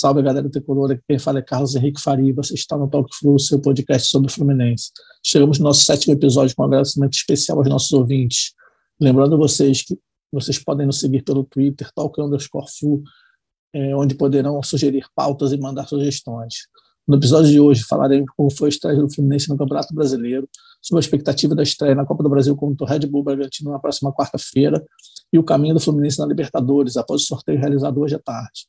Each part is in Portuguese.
Salve, galera do Tricolor. Aqui quem fala é Carlos Henrique Faria. Você está no Talk Flu, seu podcast sobre o Fluminense. Chegamos no nosso sétimo episódio com um agradecimento especial aos nossos ouvintes. Lembrando vocês que vocês podem nos seguir pelo Twitter, Talk Underscore Flu, é, onde poderão sugerir pautas e mandar sugestões. No episódio de hoje falaremos como foi a estreia do Fluminense no Campeonato Brasileiro, sobre a expectativa da estreia na Copa do Brasil contra o Red Bull Bragantino na próxima quarta-feira e o caminho do Fluminense na Libertadores, após o sorteio realizado hoje à tarde.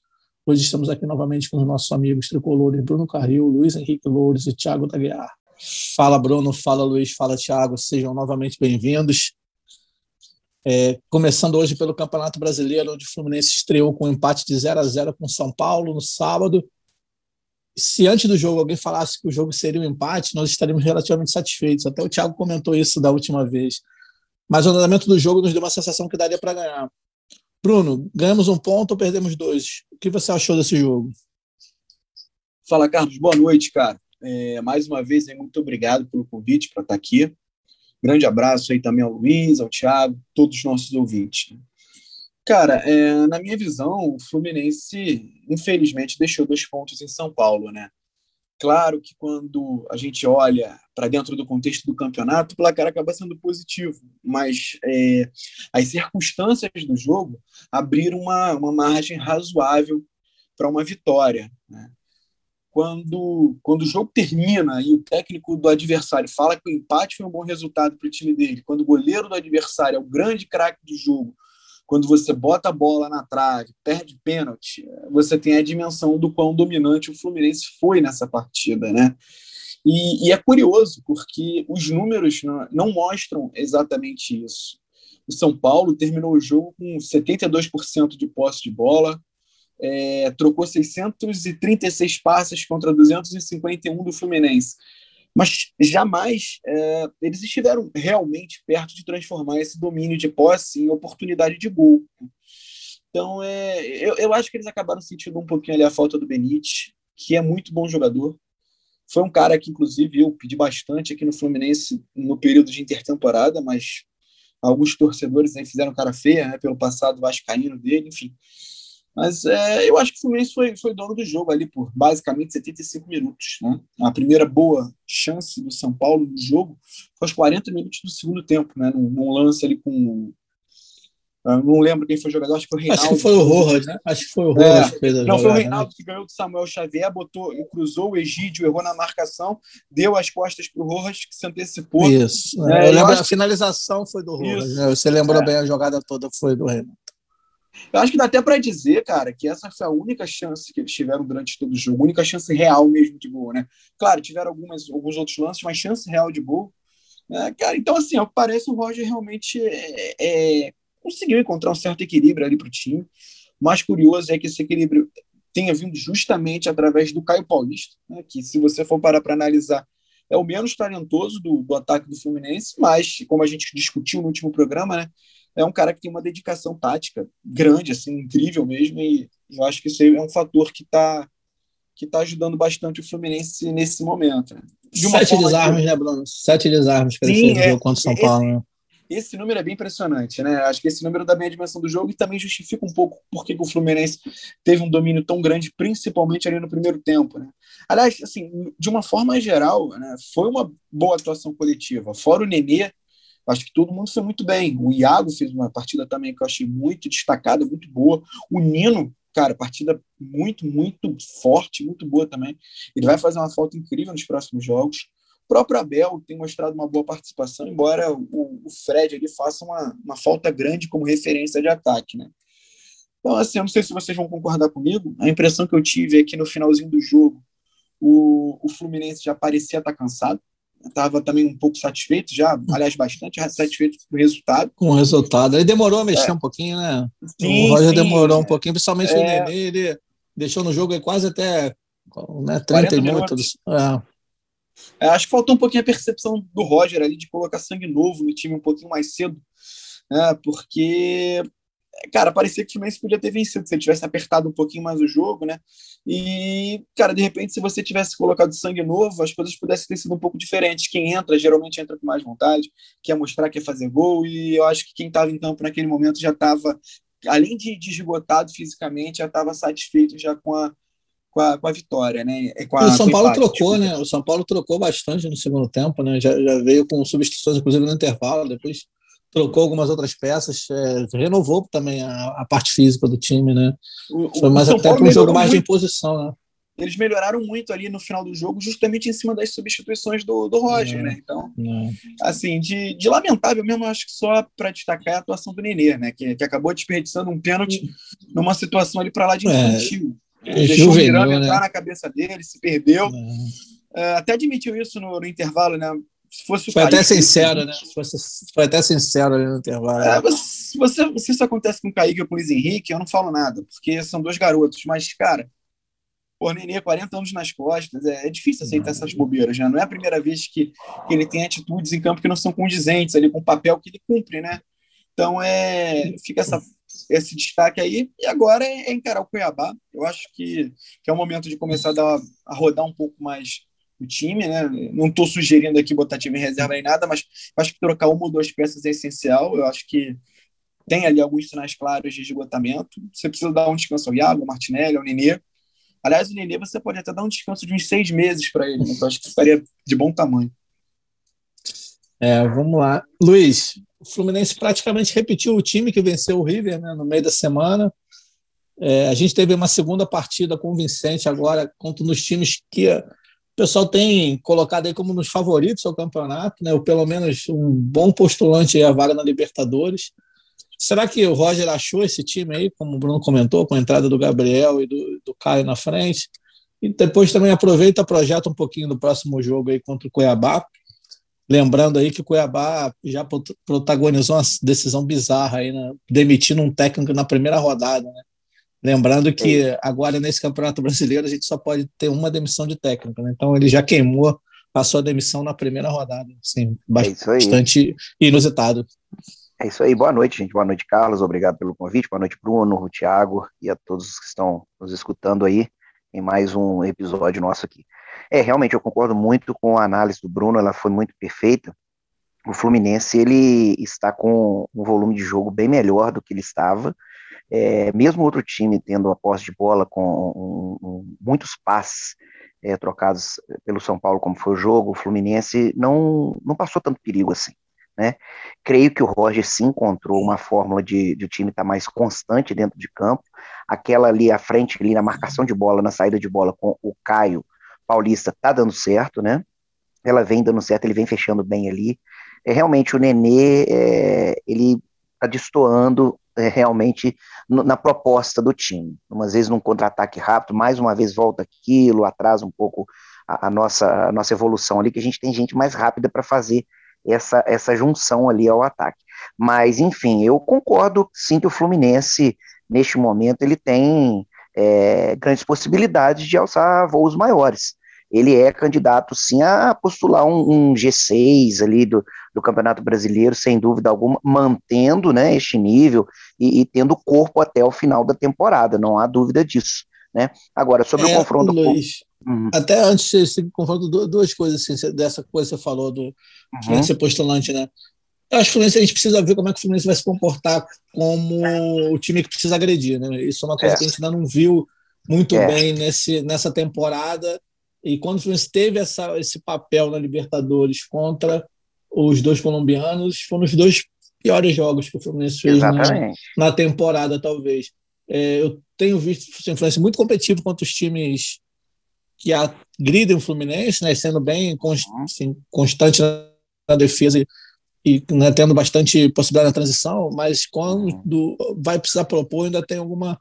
Hoje estamos aqui novamente com os nossos amigos tricolores Bruno Carril, Luiz Henrique Loures e Thiago Daguiar. Fala Bruno, fala Luiz, fala Thiago, sejam novamente bem-vindos. É, começando hoje pelo Campeonato Brasileiro, onde o Fluminense estreou com um empate de 0 a 0 com São Paulo no sábado. Se antes do jogo alguém falasse que o jogo seria um empate, nós estaríamos relativamente satisfeitos. Até o Thiago comentou isso da última vez. Mas o andamento do jogo nos deu uma sensação que daria para ganhar. Bruno, ganhamos um ponto ou perdemos dois? Que você achou desse jogo? Fala, Carlos. Boa noite, cara. É, mais uma vez, muito obrigado pelo convite para estar aqui. Grande abraço aí também ao Luiz, ao Thiago, todos os nossos ouvintes. Cara, é, na minha visão, o Fluminense, infelizmente, deixou dois pontos em São Paulo, né? Claro que quando a gente olha para dentro do contexto do campeonato, o placar acaba sendo positivo, mas é, as circunstâncias do jogo abriram uma, uma margem razoável para uma vitória. Né? quando, quando o jogo termina e o técnico do adversário fala que o empate foi um bom resultado para o time dele, quando o goleiro do adversário é o grande craque do jogo, quando você bota a bola na trave, perde pênalti, você tem a dimensão do quão dominante o Fluminense foi nessa partida, né? E, e é curioso, porque os números não, não mostram exatamente isso. O São Paulo terminou o jogo com 72% de posse de bola, é, trocou 636 passes contra 251 do Fluminense. Mas jamais é, eles estiveram realmente perto de transformar esse domínio de posse em oportunidade de gol. Então, é, eu, eu acho que eles acabaram sentindo um pouquinho ali a falta do Benítez, que é muito bom jogador. Foi um cara que, inclusive, eu pedi bastante aqui no Fluminense no período de intertemporada, mas alguns torcedores aí fizeram cara feia né, pelo passado vascaíno dele, enfim. Mas é, eu acho que o Fluminense foi, foi dono do jogo ali por basicamente 75 minutos. Né? A primeira boa chance do São Paulo no jogo foi aos 40 minutos do segundo tempo, né? num, num lance ali com. Eu não lembro quem foi o jogador, acho que foi o Reinaldo. Acho que foi o Rojas, né? Acho que foi o Rojas é, que fez a Não, jogada, foi o né? Reinaldo né? que ganhou do Samuel Xavier, botou, cruzou o Egídio, errou na marcação, deu as costas para o Rojas, que se antecipou. Isso. É, eu lembro, a finalização foi do Rojas. Né? Você lembrou é. bem, a jogada toda foi do Reinaldo. Eu acho que dá até para dizer, cara, que essa foi a única chance que eles tiveram durante todo o jogo, a única chance real mesmo de gol, né? Claro, tiveram algumas, alguns outros lances, mas chance real de gol. Né? Cara, então, assim, ao que parece, o Roger realmente é, é, conseguiu encontrar um certo equilíbrio ali para o time. O mais curioso é que esse equilíbrio tenha vindo justamente através do Caio Paulista, né? que, se você for parar para analisar, é o menos talentoso do, do ataque do Fluminense, mas, como a gente discutiu no último programa, né? É um cara que tem uma dedicação tática grande, assim, incrível mesmo, e eu acho que isso aí é um fator que está que tá ajudando bastante o Fluminense nesse momento. De Sete desarmes, que... né, Bruno? Sete desarmes que Sim, ele fez é, contra o São esse, Paulo. Né? Esse número é bem impressionante, né? Acho que esse número dá bem a dimensão do jogo e também justifica um pouco por que o Fluminense teve um domínio tão grande, principalmente ali no primeiro tempo, né? Aliás, assim, de uma forma geral, né, foi uma boa atuação coletiva. Fora o Nenê, Acho que todo mundo foi muito bem. O Iago fez uma partida também que eu achei muito destacada, muito boa. O Nino, cara, partida muito, muito forte, muito boa também. Ele vai fazer uma falta incrível nos próximos jogos. O próprio Abel tem mostrado uma boa participação, embora o, o Fred ali faça uma, uma falta grande como referência de ataque, né? Então, assim, eu não sei se vocês vão concordar comigo. A impressão que eu tive é que no finalzinho do jogo o, o Fluminense já parecia estar cansado estava também um pouco satisfeito já, aliás, bastante satisfeito com o resultado. Com o resultado. Ele demorou a mexer é. um pouquinho, né? Sim, o Roger sim, demorou um pouquinho, principalmente é. o Nenê, ele deixou no jogo quase até né, 30 e muitos. É. É, acho que faltou um pouquinho a percepção do Roger ali de colocar sangue novo no time um pouquinho mais cedo, né? Porque cara, parecia que o Fluminense podia ter vencido se ele tivesse apertado um pouquinho mais o jogo, né? E, cara, de repente, se você tivesse colocado sangue novo, as coisas pudessem ter sido um pouco diferentes. Quem entra, geralmente entra com mais vontade, quer mostrar que quer fazer gol, e eu acho que quem estava em campo naquele momento já estava, além de, de esgotado fisicamente, já estava satisfeito já com a, com a, com a vitória, né? Com a, o São Paulo empate, trocou, né? O São Paulo trocou bastante no segundo tempo, né? Já, já veio com substituições, inclusive no intervalo, depois trocou algumas outras peças, é, renovou também a, a, parte física do time, né? O, Foi mais até para um jogo mais muito. de imposição, né? Eles melhoraram muito ali no final do jogo, justamente em cima das substituições do, do Roger, é, né? Então, é. assim, de, de lamentável mesmo, acho que só para destacar a atuação do Nenê, né? Que, que acabou desperdiçando um pênalti numa situação ali para lá de é, infantil. É, Deixou o Miranda né? entrar na cabeça dele, se perdeu. É. É, até admitiu isso no, no intervalo, né? Se fosse foi até sincero, né? Foi, foi até sincero ali no intervalo. É, se, você, se isso acontece com o Kaique ou com o Luiz Henrique, eu não falo nada, porque são dois garotos. Mas, cara, o Nenê, 40 anos nas costas, é, é difícil aceitar essas bobeiras, né? Não é a primeira vez que, que ele tem atitudes em campo que não são condizentes ali com o papel que ele cumpre, né? Então, é, fica essa, esse destaque aí. E agora é, é encarar o Cuiabá. Eu acho que, que é o momento de começar a, dar, a rodar um pouco mais o time, né? Não estou sugerindo aqui botar time em reserva nem nada, mas acho que trocar uma ou duas peças é essencial. Eu acho que tem ali alguns sinais claros de esgotamento. Você precisa dar um descanso ao Iago, ao Martinelli, ao Nenê. Aliás, o Nenê você pode até dar um descanso de uns seis meses para ele, né? então acho que ficaria de bom tamanho. É, vamos lá. Luiz, o Fluminense praticamente repetiu o time que venceu o River né, no meio da semana. É, a gente teve uma segunda partida convincente agora contra nos times que pessoal tem colocado aí como nos favoritos ao campeonato, né? ou pelo menos um bom postulante à vaga na Libertadores. Será que o Roger achou esse time aí, como o Bruno comentou, com a entrada do Gabriel e do, do Caio na frente? E depois também aproveita, projeta um pouquinho do próximo jogo aí contra o Cuiabá. Lembrando aí que o Cuiabá já protagonizou uma decisão bizarra aí, né? demitindo um técnico na primeira rodada, né? Lembrando que é. agora nesse Campeonato Brasileiro a gente só pode ter uma demissão de técnico, né? então ele já queimou, a demissão na primeira rodada, assim, bastante é inusitado. É isso aí, boa noite, gente. Boa noite, Carlos. Obrigado pelo convite. Boa noite, Bruno, Thiago e a todos que estão nos escutando aí em mais um episódio nosso aqui. É, realmente, eu concordo muito com a análise do Bruno, ela foi muito perfeita. O Fluminense, ele está com um volume de jogo bem melhor do que ele estava, é, mesmo outro time tendo a posse de bola com um, um, muitos passes é, trocados pelo São Paulo, como foi o jogo, o Fluminense não, não passou tanto perigo assim. Né? Creio que o Roger se encontrou uma fórmula de, de o time estar tá mais constante dentro de campo. Aquela ali à frente, ali na marcação de bola, na saída de bola com o Caio Paulista, está dando certo, né? Ela vem dando certo, ele vem fechando bem ali. É, realmente o Nenê, é, ele está destoando realmente no, na proposta do time. Umas vezes num contra-ataque rápido, mais uma vez volta aquilo, atrasa um pouco a, a, nossa, a nossa evolução ali, que a gente tem gente mais rápida para fazer essa, essa junção ali ao ataque. Mas, enfim, eu concordo sim que o Fluminense, neste momento, ele tem é, grandes possibilidades de alçar voos maiores ele é candidato sim a postular um, um G6 ali do, do, Campeonato Brasileiro, sem dúvida alguma, mantendo né, este nível e, e, tendo corpo até o final da temporada, não há dúvida disso. Né? Agora, sobre é, o confronto. Luiz, com... uhum. Até antes desse confronto, duas coisas assim, dessa coisa que você falou do uhum. ser postulante, né? Eu acho que o Fluminense a gente precisa ver como é que o Fluminense vai se comportar como o time que precisa agredir, né? Isso é uma coisa é. que a gente ainda não viu muito é. bem nesse, nessa temporada e quando o Fluminense teve essa, esse papel na Libertadores contra os dois colombianos, foram os dois piores jogos que o Fluminense fez na, na, temporada, talvez. É, eu tenho visto o Fluminense muito competitivo contra os times que agridem o Fluminense, né, sendo bem const, uhum. assim, constante na defesa e, e né, tendo bastante possibilidade na transição, mas quando uhum. vai precisar propor, ainda tem alguma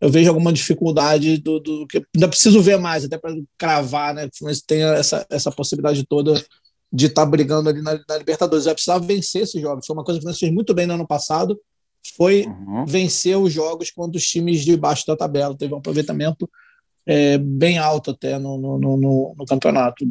eu vejo alguma dificuldade do, do que ainda preciso ver mais até para cravar, né? Mas tem essa, essa possibilidade toda de estar tá brigando ali na, na, Libertadores. Vai precisar vencer esses jogos. Foi uma coisa que o fez muito bem no ano passado, foi uhum. vencer os jogos contra os times de baixo da tabela. Teve um aproveitamento é, bem alto até no, no, no, no campeonato.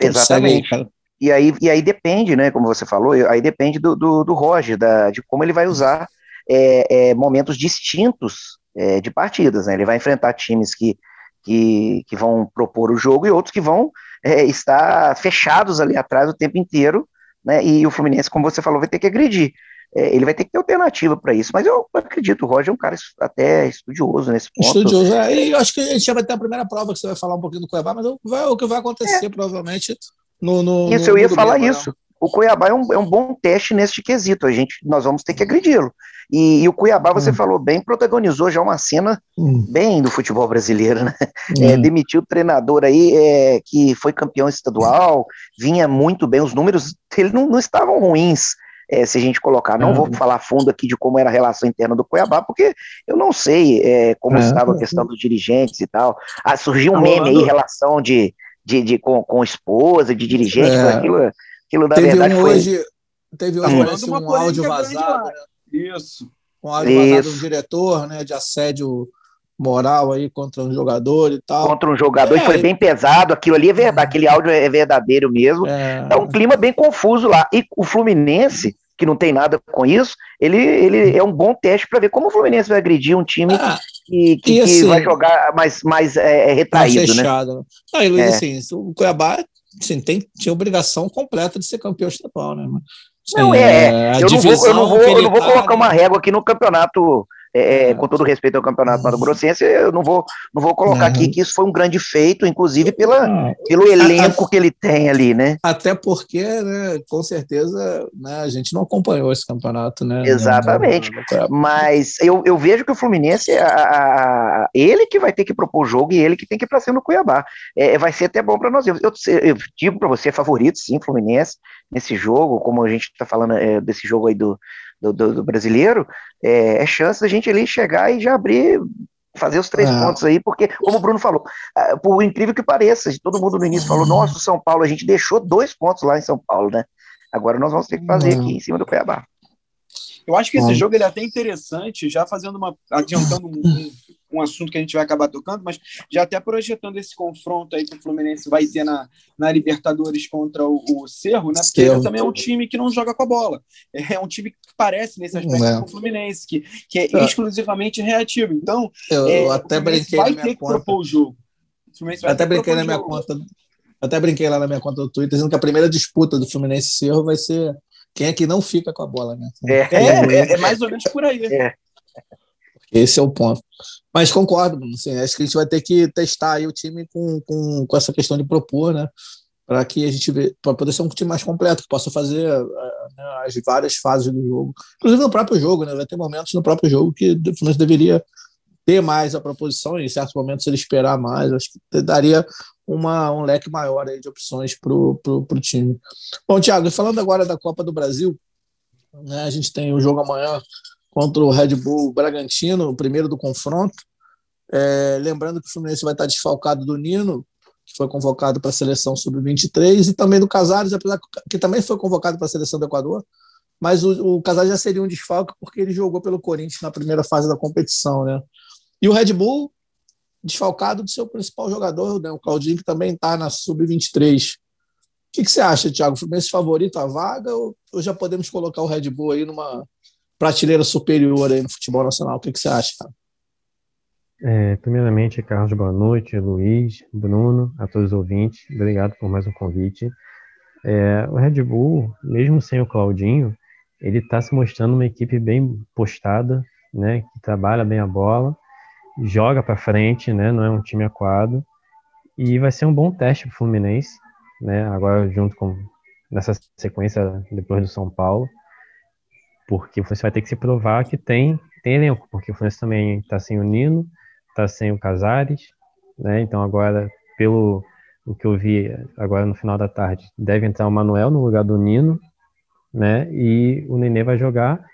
Exatamente. Aí, e aí, e aí depende, né? Como você falou, aí depende do, do, do Roger, da, de como ele vai usar é, é, momentos distintos é, de partidas. Né? Ele vai enfrentar times que, que, que, vão propor o jogo e outros que vão é, estar fechados ali atrás o tempo inteiro, né? E o Fluminense, como você falou, vai ter que agredir. é, ele vai ter que ter alternativa para isso. Mas eu acredito, o Roger é um cara até estudioso nesse ponto. Estudioso, é, e eu acho que a gente já vai ter a primeira prova que você vai falar um pouquinho do Cuiabá, mas vai, o que vai acontecer é. provavelmente no, no, Isso, no, eu ia falar isso. O Cuiabá é um, é um bom teste nesse quesito. A gente, nós vamos ter que agredi-lo. E, e, o Cuiabá, você hum. falou bem, protagonizou já uma cena hum. bem do futebol brasileiro, né? Hum. É, demitiu o treinador aí é, que foi campeão estadual, vinha muito bem, os números dele não, não estavam ruins. É, se a gente colocar, não vou falar fundo aqui de como era a relação interna do Cuiabá, porque eu não sei é, como é. estava a questão dos dirigentes e tal. Ah, surgiu um meme aí, relação de, de, de com, com esposa, de dirigente, é. aquilo, aquilo na teve verdade um foi... Hoje, teve hoje um, um áudio vazado, né? Isso. Um áudio Isso. vazado do diretor, né, de assédio moral aí contra um jogador e tal. Contra um jogador, é, e foi bem pesado, aquilo ali é verdade, aquele áudio é verdadeiro mesmo. É, é um clima bem confuso lá. E o Fluminense, que não tem nada com isso, ele, ele é um bom teste para ver como o Fluminense vai agredir um time ah, que, que, assim, que, vai jogar mais, mais é, é retraído, mais né? fechado. né? Aí, Luiz, é. assim, o Cuiabá assim, tem, tinha obrigação completa de ser campeão estadual, né? Não, é, é eu, não vou, eu, não vou, eu não vou colocar tá, uma régua aqui no campeonato é, é, com todo respeito ao Campeonato Mato Grossense, eu não vou, não vou colocar uhum. aqui que isso foi um grande feito, inclusive pela, pelo elenco a, que ele tem ali, né? Até porque, né, com certeza, né, a gente não acompanhou esse campeonato, né? Exatamente. Mas eu, eu vejo que o Fluminense, a, a, ele que vai ter que propor o jogo e ele que tem que ir para cima do Cuiabá. É, vai ser até bom para nós. Eu, eu, eu, digo para você, favorito, sim, Fluminense, nesse jogo, como a gente está falando é, desse jogo aí do, do, do, do brasileiro, é, é, chance da gente ali chegar e já abrir, fazer os três é. pontos aí, porque, como o Bruno falou, é, por incrível que pareça, todo mundo no início falou, nossa, o São Paulo, a gente deixou dois pontos lá em São Paulo, né? Agora nós vamos ter que fazer aqui em cima do Cuiabá. Eu acho que esse jogo ele é até interessante, já fazendo uma. adiantando um, um, assunto que a gente vai acabar tocando, mas já até projetando esse confronto aí que o Fluminense vai ter na, na Libertadores contra o, o Cerro, né? Porque ele também é um time que não joga com a bola. É um time que parece nesse aspecto é. com o Fluminense, que, que é, é. exclusivamente reativo. Então, eu, é, até brinquei vai ter que conta. propor o jogo. O até brinquei na minha jogo. conta. Até brinquei lá na minha conta do Twitter, dizendo que a primeira disputa do Fluminense Cerro vai ser quem é que não fica com a bola, né? É, é, é, é mais ou menos por aí. É. Esse é o ponto. Mas concordo, assim, acho que a gente vai ter que testar o time com, com, com essa questão de propor, né? Para que a gente para poder ser um time mais completo, que possa fazer né, as várias fases do jogo. Inclusive no próprio jogo, né? Vai ter momentos no próprio jogo que o Fluminense deveria ter mais a proposição, e em certos momentos ele esperar mais, acho que daria uma, um leque maior aí de opções para o time. Bom, Thiago, falando agora da Copa do Brasil, né, a gente tem o jogo amanhã contra o Red Bull Bragantino, o primeiro do confronto. É, lembrando que o Fluminense vai estar desfalcado do Nino, que foi convocado para a seleção sub-23, e também do Casares, apesar que também foi convocado para a seleção do Equador, mas o, o Casares já seria um desfalque porque ele jogou pelo Corinthians na primeira fase da competição, né? E o Red Bull desfalcado do seu principal jogador, né, o Claudinho, que também está na sub-23. O que, que, você acha, Thiago? Fluminense favorito a vaga ou, ou, já podemos colocar o Red Bull aí numa prateleira superior aí no futebol nacional? O que, que você acha, cara? É, primeiramente, Carlos, boa noite, Luiz, Bruno, a todos os ouvintes, obrigado por mais um convite. É, o Red Bull, mesmo sem o Claudinho, ele está se mostrando uma equipe bem postada, né, que trabalha bem a bola, joga para frente, né? Não é um time aquado. E vai ser um bom teste para o Fluminense, né? Agora junto com nessa sequência depois do São Paulo, porque você vai ter que se provar que tem tem elenco, porque o Fluminense também está sem o Nino, está sem o Casares, né? Então agora pelo o que eu vi agora no final da tarde, deve entrar o Manuel no lugar do Nino, né? E o Nenê vai jogar.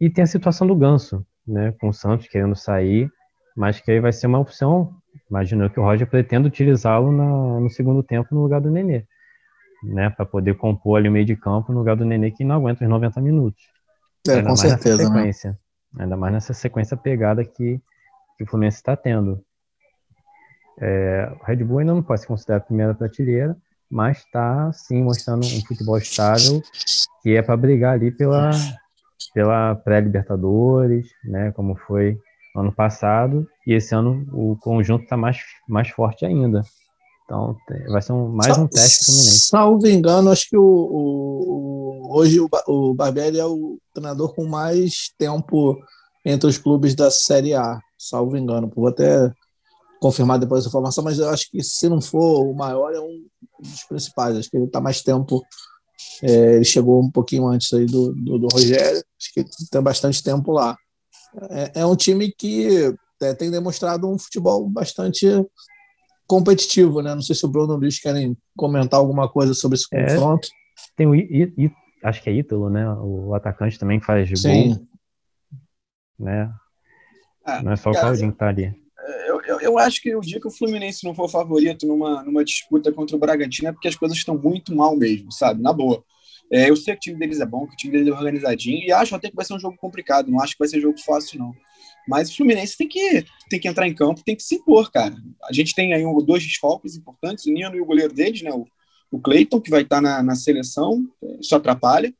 E tem a situação do Ganso, né? Com o Santos querendo sair mas que aí vai ser uma opção. Imagino que o Roger pretende utilizá-lo no segundo tempo no lugar do Nenê, né, para poder compor ali o meio de campo no lugar do Nenê que não aguenta os 90 minutos. É, Ainda com certeza, né? Ainda mais nessa sequência pegada que, que o Fluminense está tendo. É, o Red Bull ainda não pode se considerar a primeira prateleira, mas está sim mostrando um futebol estável que é para brigar ali pela, pela pré-Libertadores, né, como foi ano passado, e esse ano o conjunto está mais, mais forte ainda. Então vai ser um, mais um teste Fluminense. Salvo engano, acho que o, o hoje o, o Barbieri é o treinador com mais tempo entre os clubes da Série A, salvo engano. Vou até confirmar depois essa informação, mas eu acho que se não for o maior, é um dos principais. Acho que ele está mais tempo. É, ele chegou um pouquinho antes aí do, do, do, Rogério, acho que tem bastante tempo lá. É, é um time que é, tem demonstrado um futebol bastante competitivo, né? Não sei se o Bruno e o Luiz querem comentar alguma coisa sobre esse é, confronto. Tem o I, I, acho que é Ítalo, né? O atacante também faz Sim. gol. Né? Ah, não é só o Claudinho que tá ali. Eu, eu, eu, acho que o dia que o Fluminense não for favorito numa, numa disputa contra o Bragantino é porque as coisas estão muito mal mesmo, sabe? Na boa. É, eu sei que o time deles é bom, que o time deles é organizadinho, e acho até que vai ser um jogo complicado, não acho que vai ser jogo fácil, não. Mas o Fluminense tem que, tem que entrar em campo, tem que se impor, cara. A gente tem aí um, dois desfalques importantes, o Nino e o goleiro deles, né? O, o Cleiton, que vai estar na, na seleção, isso atrapalha.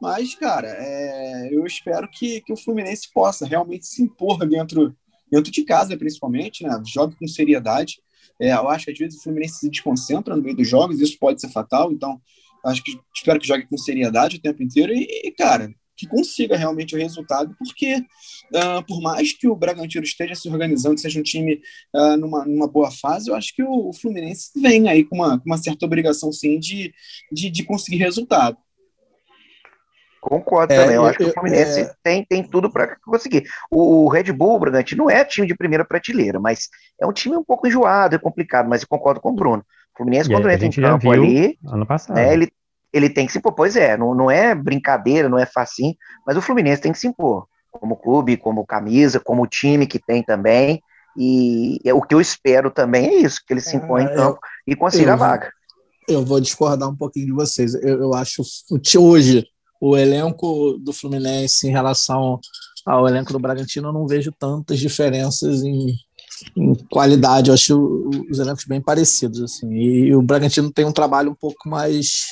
Mas, cara, é, eu espero que, que o Fluminense possa realmente se impor dentro, dentro de casa, principalmente, né? Jogue com seriedade. É, eu acho que às vezes o Fluminense se desconcentra no meio dos jogos, isso pode ser fatal, então acho que espero que jogue com seriedade o tempo inteiro e, e cara, que consiga realmente o resultado, porque uh, por mais que o Bragantino esteja se organizando, seja um time uh, numa, numa boa fase, eu acho que o, o Fluminense vem aí com uma, com uma certa obrigação, sim, de, de, de conseguir resultado. Concordo é, também. Eu, eu acho que o Fluminense é... tem, tem tudo para conseguir. O, o, Red Bull, o Bragantino, não é time de primeira prateleira, mas é um time um pouco enjoado, é complicado, mas eu concordo com o Bruno. O Fluminense, e quando entra em campo ali, ano passado. Né, ele, ele tem que se impor. Pois é, não, não é brincadeira, não é facinho, mas o Fluminense tem que se impor. Como clube, como camisa, como time que tem também. E é, o que eu espero também é isso, que ele se impõe em é, campo eu, e consiga a vaga. Eu vou discordar um pouquinho de vocês. Eu, eu acho hoje o elenco do Fluminense em relação ao elenco do Bragantino, eu não vejo tantas diferenças em, em qualidade. Eu acho os elencos bem parecidos. Assim. E o Bragantino tem um trabalho um pouco mais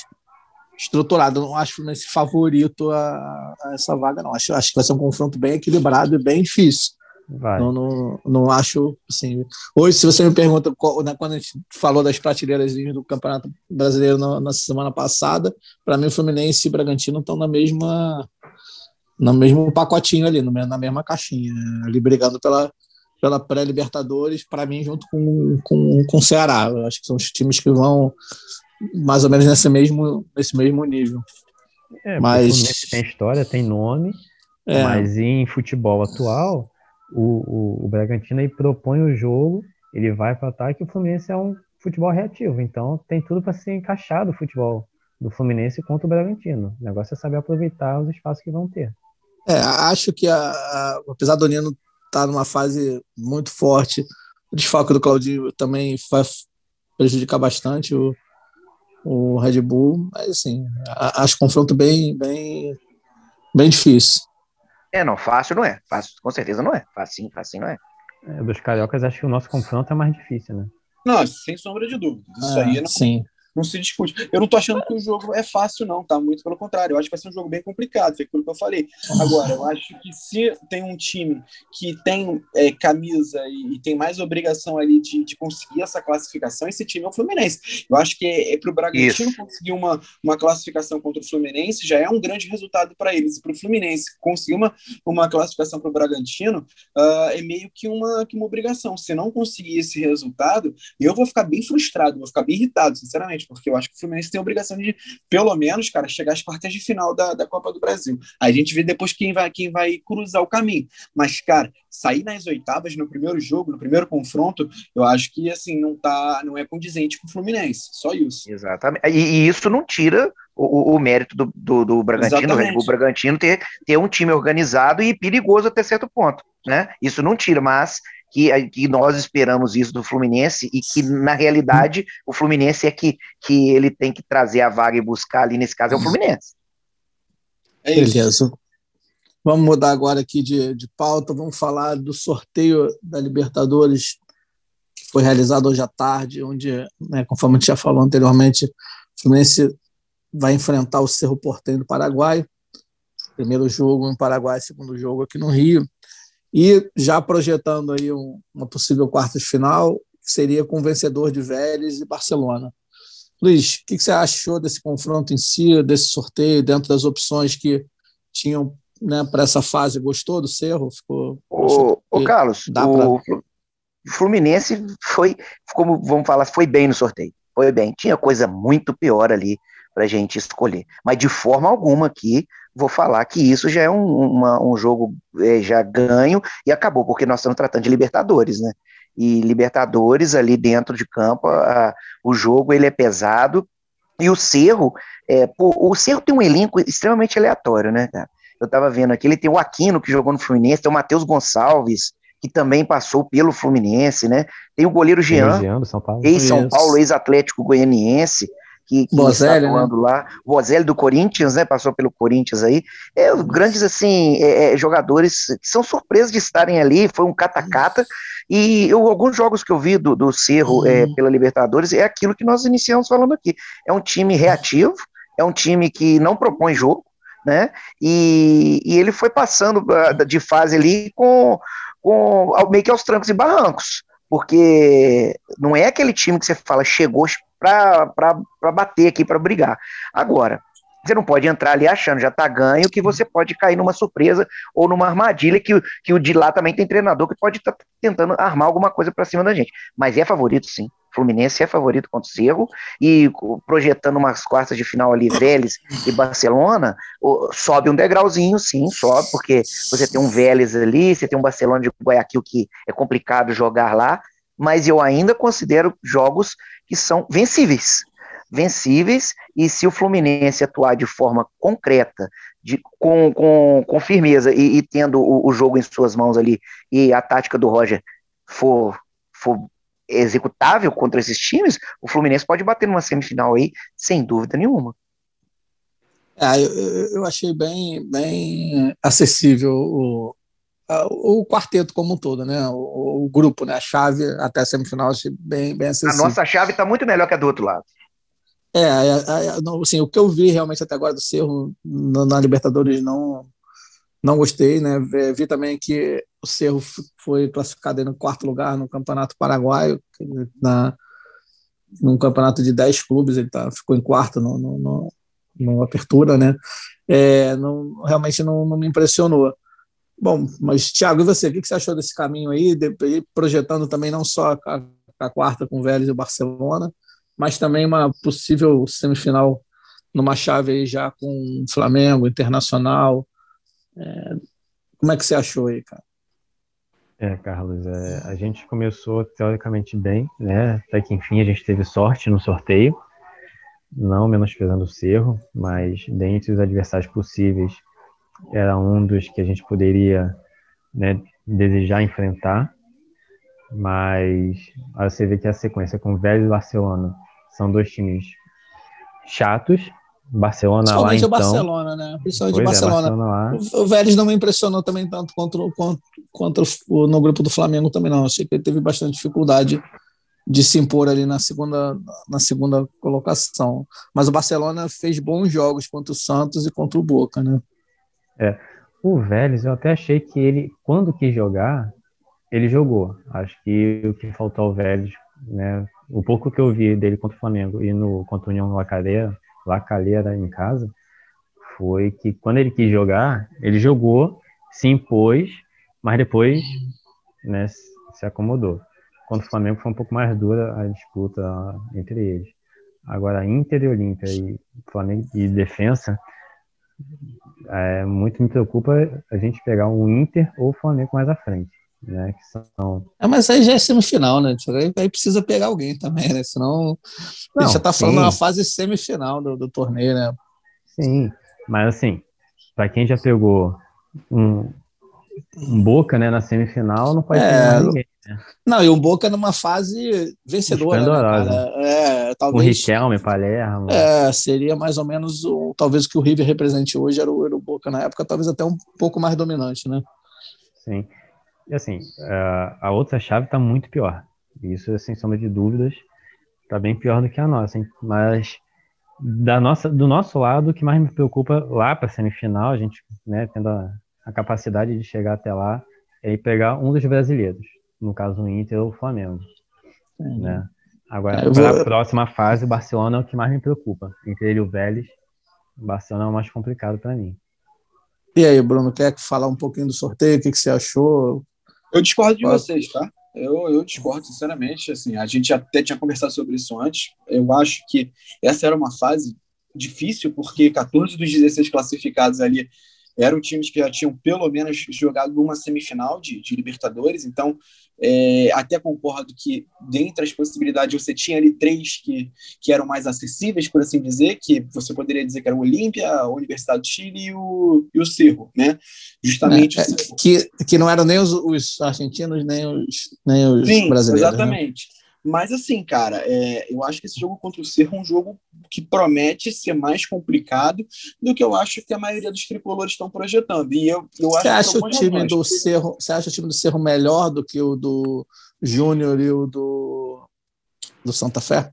estruturado. Não acho o Fluminense favorito a, a, essa vaga, não. Acho, acho que vai ser um confronto bem equilibrado e bem difícil. Vai. Não, não, não acho assim. Hoje, se você me pergunta né, quando a gente falou das prateleiras do Campeonato Brasileiro na, na semana passada, para mim o Fluminense e o Bragantino estão na mesma no mesmo pacotinho ali, na mesma caixinha, ali brigando pela, pela pré-Libertadores, para mim, junto com, com, com o Ceará. Eu acho que são os times que vão mais ou menos nesse mesmo, nesse mesmo nível. É, mas tem história, tem nome, é. mas em futebol atual o, o, o Bragantino aí propõe o jogo, ele vai para ataque e o Fluminense é um futebol reativo. Então tem tudo para ser encaixado o futebol do Fluminense contra o Bragantino. O negócio é saber aproveitar os espaços que vão ter. É, acho que a, a, apesar do Nino estar tá numa fase muito forte, o desfalque do Claudinho também vai prejudicar bastante o, o Red Bull, mas assim, acho confronto bem, bem, bem difícil. É, não, fácil não é. Fácil, com certeza não é. Facinho, facinho não é. é. Dos cariocas, acho que o nosso confronto é mais difícil, né? Não, sem sombra de dúvida. Isso aí não, sim não se discute. Eu não tô achando que o jogo é fácil, não, tá? Muito pelo contrário. Eu acho que vai ser um jogo bem complicado, foi aquilo que eu falei. Agora, eu acho que se tem um time que tem é, camisa e, e, tem mais obrigação ali de, de, conseguir essa classificação, esse time é o Fluminense. Eu acho que é, é para o Bragantino Isso. conseguir uma, uma classificação contra o Fluminense já é um grande resultado para eles. E para o Fluminense conseguir uma, uma classificação para o Bragantino uh, é meio que uma, que uma obrigação. Se não conseguir esse resultado, eu vou ficar bem frustrado, vou ficar bem irritado, sinceramente porque eu acho que o Fluminense tem a obrigação de, pelo menos, cara, chegar às quartas de final da, da Copa do Brasil. A gente vê depois quem vai, quem vai cruzar o caminho. Mas, cara, sair nas oitavas no primeiro jogo, no primeiro confronto, eu acho que assim não tá, não é condizente com o Fluminense. Só isso. Exatamente. E, e isso não tira o, o, mérito do, do, do Bragantino, o Bragantino ter, ter um time organizado e perigoso até certo ponto. Né? Isso não tira, mas que, que nós esperamos isso do Fluminense e que, na realidade, o Fluminense é que, que ele tem que trazer a vaga e buscar ali, nesse caso, é o Fluminense. É Beleza. Vamos mudar agora aqui de, de pauta, vamos falar do sorteio da Libertadores que foi realizado hoje à tarde, onde, né, conforme a gente já falou anteriormente, o Fluminense vai enfrentar o Cerro Porteño do Paraguai. Primeiro jogo em Paraguai, segundo jogo aqui no Rio. E já projetando aí um, uma possível quarta de final, seria com o vencedor de Vélez e Barcelona. Luiz, o que, que você achou desse confronto em si, desse sorteio, dentro das opções que tinham né, para essa fase? Gostou do Cerro? Ficou, ô, ô Carlos, o pra... Fluminense foi, como vamos falar, foi bem no sorteio. Foi bem. Tinha coisa muito pior ali para gente escolher. Mas de forma alguma aqui vou falar que isso já é um, uma, um jogo é, já ganho e acabou, porque nós estamos tratando de Libertadores, né? E Libertadores ali dentro de campo, a, o jogo ele é pesado e o Cerro, é, pô, o Cerro tem um elenco extremamente aleatório, né, cara? Eu tava vendo aqui, ele tem o Aquino que jogou no Fluminense, tem o Matheus Gonçalves, que também passou pelo Fluminense, né? Tem o goleiro Jean, ex-São Paulo, ex-Atlético Goianiense, que, que está né? atuando né? lá. Bozelli do Corinthians, né? Passou pelo Corinthians aí. É, grandes, assim, é, é, jogadores que são surpresos de estarem ali, foi um cata-cata. E eu, alguns jogos que eu vi do, do Cerro é, uhum. pela Libertadores é aquilo que nós iniciamos falando aqui. É um time reativo, é um time que não propõe jogo, né? E, e ele foi passando ah, de fase ali com, com meio que aos trancos e barrancos porque não é aquele time que você fala chegou para bater aqui, para brigar. Agora, você não pode entrar ali achando já tá ganho que você pode cair numa surpresa ou numa armadilha que, que o de lá também tem treinador que pode estar tá tentando armar alguma coisa para cima da gente. Mas é favorito sim. Fluminense é favorito contra o Cerro e projetando umas quartas de final ali, Vélez e Barcelona, sobe um degrauzinho, sim, sobe, porque você tem um Vélez ali, você tem um Barcelona de Guayaquil que é complicado jogar lá, mas eu ainda considero jogos que são vencíveis. Vencíveis, e se o Fluminense atuar de forma concreta, de, com, com, com firmeza e, e tendo o, o, jogo em suas mãos ali, e a tática do Roger for, for executável contra esses times, o Fluminense pode bater numa semifinal aí, sem dúvida nenhuma. É, eu, eu achei bem, bem acessível o, o quarteto como um todo, né? O, o, grupo, né? A chave até a semifinal achei bem, bem acessível. A nossa chave está muito melhor que a do outro lado. É, é, é, assim, o que eu vi realmente até agora do Cerro na, na Libertadores não não gostei, né? Vi também que o Cerro foi classificado no quarto lugar no Campeonato Paraguaio, na num campeonato de 10 clubes, ele tá, ficou em quarto no, no, no, no Apertura, né? É, não, realmente não, não me impressionou. Bom, mas Thiago, e você? O que você achou desse caminho aí, de, projetando também não só a, a quarta com o Vélez e o Barcelona, mas também uma possível semifinal numa chave aí já com Flamengo, Internacional. É, como é que você achou aí, cara? É, Carlos, é, a gente começou teoricamente bem, né? Até que enfim a gente teve sorte no sorteio, não menosprezando o Cerro, mas dentre os adversários possíveis, era um dos que a gente poderia né, desejar enfrentar, mas você vê que a sequência com o Vélez e Barcelona são dois times chatos. Barcelona Principalmente lá, o então. Barcelona, né? Principalmente o é, Barcelona. É, Barcelona o Vélez não me impressionou também tanto contra, contra, contra o, no grupo do Flamengo também não. Achei que ele teve bastante dificuldade de se impor ali na segunda, na segunda colocação. Mas o Barcelona fez bons jogos contra o Santos e contra o Boca, né? É. O Vélez, eu até achei que ele, quando quis jogar, ele jogou. Acho que o que faltou ao Vélez, né, o pouco que eu vi dele contra o Flamengo e no contra o União Lacaleira, Lacaleira em casa, foi que quando ele quis jogar, ele jogou, se impôs, mas depois né, se acomodou. Contra o Flamengo foi um pouco mais dura a disputa entre eles. Agora, Inter e Olímpia e Flamengo e defesa, é, muito me preocupa a gente pegar um Inter ou Flamengo mais à frente. Né, que são... É, mas aí já é semifinal, né? Aí, aí precisa pegar alguém também, né? Senão Não, a gente já tá falando na fase semifinal do, do torneio, né? Sim, mas assim, para quem já pegou um, um Boca né, na semifinal, não pode é, pegar ninguém. Né? Não, e um Boca numa fase vencedora. Né, é, talvez, o Riquelme, Palermo. É, seria mais ou menos o, talvez o que o River represente hoje era o, era o Boca na época, talvez até um pouco mais dominante, né? Sim. E assim, a outra chave está muito pior. Isso, sem sombra de dúvidas, está bem pior do que a nossa. Hein? Mas da nossa, do nosso lado, o que mais me preocupa lá para a semifinal, a gente né, tendo a, a, capacidade de chegar até lá, é ir pegar um dos brasileiros, no caso o Inter ou o Flamengo. Né? Agora, é, para a próxima fase, o Barcelona é o que mais me preocupa. Entre ele e o Vélez, o Barcelona é o mais complicado para mim. E aí, Bruno, quer falar um pouquinho do sorteio? O que, que você achou? Eu discordo de Pode... vocês, tá? Eu, eu discordo, sinceramente. Assim, a gente até tinha conversado sobre isso antes. Eu acho que essa era uma fase difícil, porque 14 dos 16 classificados ali eram times que já tinham pelo menos jogado uma semifinal de, de Libertadores, então é, até concordo que dentre as possibilidades você tinha ali três que, que eram mais acessíveis, por assim dizer, que você poderia dizer que era o Olímpia, a Universidade do Chile e o, e o Cerro, né? Justamente. É, é, que, que não eram nem os, os argentinos, nem os, nem os Sim, brasileiros. Né? Exatamente. Né? Mas assim, cara, é, eu acho que esse jogo contra o Cerro é um jogo que promete ser mais complicado do que eu acho que a maioria dos tricolores estão projetando. E eu, eu você acha o time do Cerro, você acha o time do Cerro melhor do que o do Júnior e o do, do Santa Fé?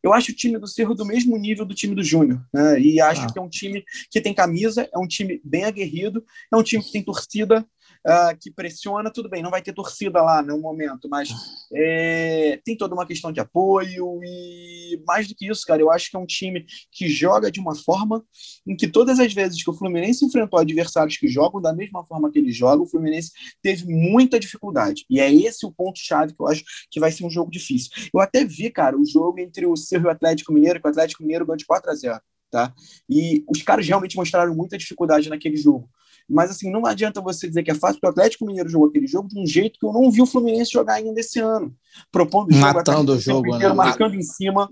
Eu acho o time do Cerro do mesmo nível do time do Júnior, né? E acho ah. que é um time que tem camisa, é um time bem aguerrido, é um time que tem torcida, uh, que pressiona, tudo bem, não vai ter torcida lá no momento, mas é, tem toda uma questão de apoio e mais do que isso, cara, eu acho que é um time que joga de uma forma em que todas as vezes que o Fluminense enfrentou adversários que jogam da mesma forma que ele joga, o Fluminense teve muita dificuldade. E é esse o ponto-chave que eu acho que vai ser um jogo difícil. Eu até vi, cara, o jogo entre o Cerro e o Atlético Mineiro, que o Atlético Mineiro ganhou de 4 a 0 tá? E os caras realmente mostraram muita dificuldade naquele jogo. Mas, assim, não adianta você dizer que é fácil, porque o Atlético Mineiro jogou aquele jogo de um jeito que eu não vi o Fluminense jogar ainda esse ano. Propondo o jogo, matando o jogo, né? marcando em cima,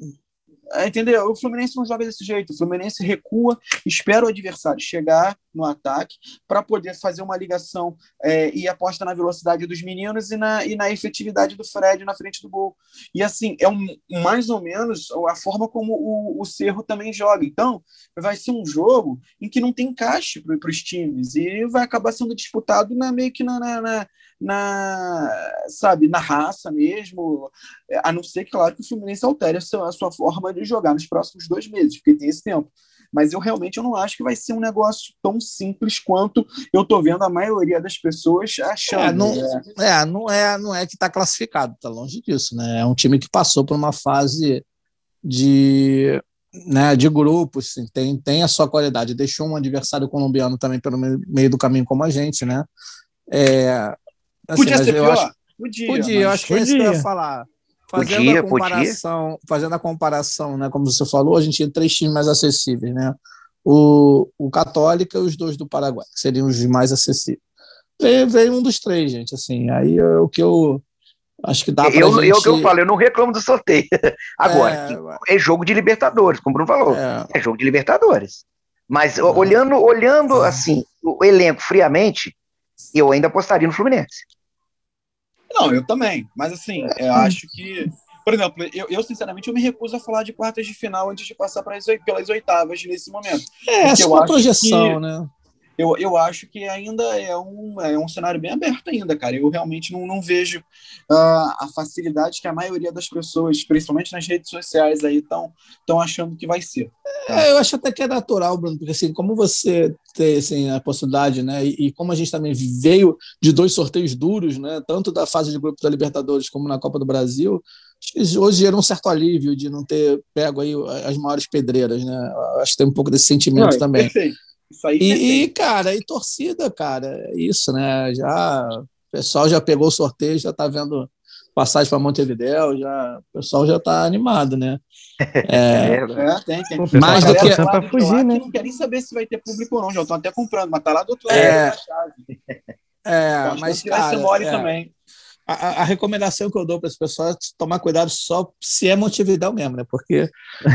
é, entendeu? O Fluminense não joga desse jeito. O Fluminense recua, espera o adversário chegar no ataque para poder fazer uma ligação é, e aposta na velocidade dos meninos e na, e na efetividade do Fred na frente do gol. E assim, é um, mais ou menos a forma como o, o Cerro também joga. Então, vai ser um jogo em que não tem encaixe para os times e vai acabar sendo disputado na, meio que na, na, na na, sabe, na raça mesmo, a não ser, claro, que o Fluminense altere a sua, a sua forma de jogar nos próximos dois meses, porque tem esse tempo. Mas eu realmente eu não acho que vai ser um negócio tão simples quanto eu estou vendo a maioria das pessoas achando. É, não, né? é, não é, não é que está classificado, está longe disso, né? É um time que passou por uma fase de né, de grupos, assim, tem, tem a sua qualidade. Deixou um adversário colombiano também pelo meio do caminho como a gente, né? É, Assim, podia ser pior? Acho, podia, podia eu acho que é isso que eu ia falar. Fazendo podia, a comparação, podia. fazendo a comparação, né, como você falou, a gente tinha três times mais acessíveis, né? O, o Católica e os dois do Paraguai, que seriam os mais acessíveis. Veio, veio um dos três, gente, assim, aí é o que eu acho que dá para eu, gente... eu que eu falo, eu não reclamo do sorteio. Agora, é, é jogo de Libertadores, como o Bruno falou, é, é jogo de Libertadores. Mas é. olhando, olhando assim, o elenco friamente, eu ainda apostaria no Fluminense. Não, eu também. Mas assim, eu acho que. Por exemplo, eu, eu, sinceramente eu me recuso a falar de quartas de final antes de passar pelas, pelas oitavas nesse momento. É, essa é uma projeção, que, né? Eu, eu acho que ainda é um, é um cenário bem aberto ainda, cara. Eu realmente não, não vejo uh, a facilidade que a maioria das pessoas, principalmente nas redes sociais aí, estão achando que vai ser. Tá? É, eu acho até que é natural, Bruno, porque assim, como você tem assim, a possibilidade, né, e, e, como a gente também veio de dois sorteios duros, né, tanto da fase de grupos da Libertadores como na Copa do Brasil, hoje gera um certo alívio de não ter pego aí as maiores pedreiras, né? Acho que tem um pouco desse sentimento não, também. Perfeito. Isso aí e, e, cara, e torcida, cara, é isso, né? Já o pessoal já pegou o sorteio, já tá vendo passagem para Montevidéu, já o pessoal já tá animado, né? É, é tem, tem. Mais do que para fugir, né? Não quer nem saber se vai ter público ou não, já estão até comprando, mas tá lá do outro lado é, É, mas cara, mole é, também. A, a, recomendação que eu dou para as pessoas é tomar cuidado só se é Montevidéu mesmo, né? Porque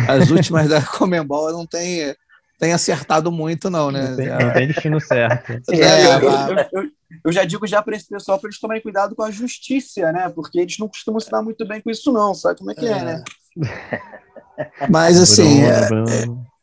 as últimas da Comembol não tem tem acertado muito, não, né? Não tem, não tem destino certo. É, eu, eu, eu, eu, já digo já para esse pessoal para eles tomarem cuidado com a justiça, né? Porque eles não costumam se dar muito bem com isso, não. Sabe como é que é, é né? Mas assim, é,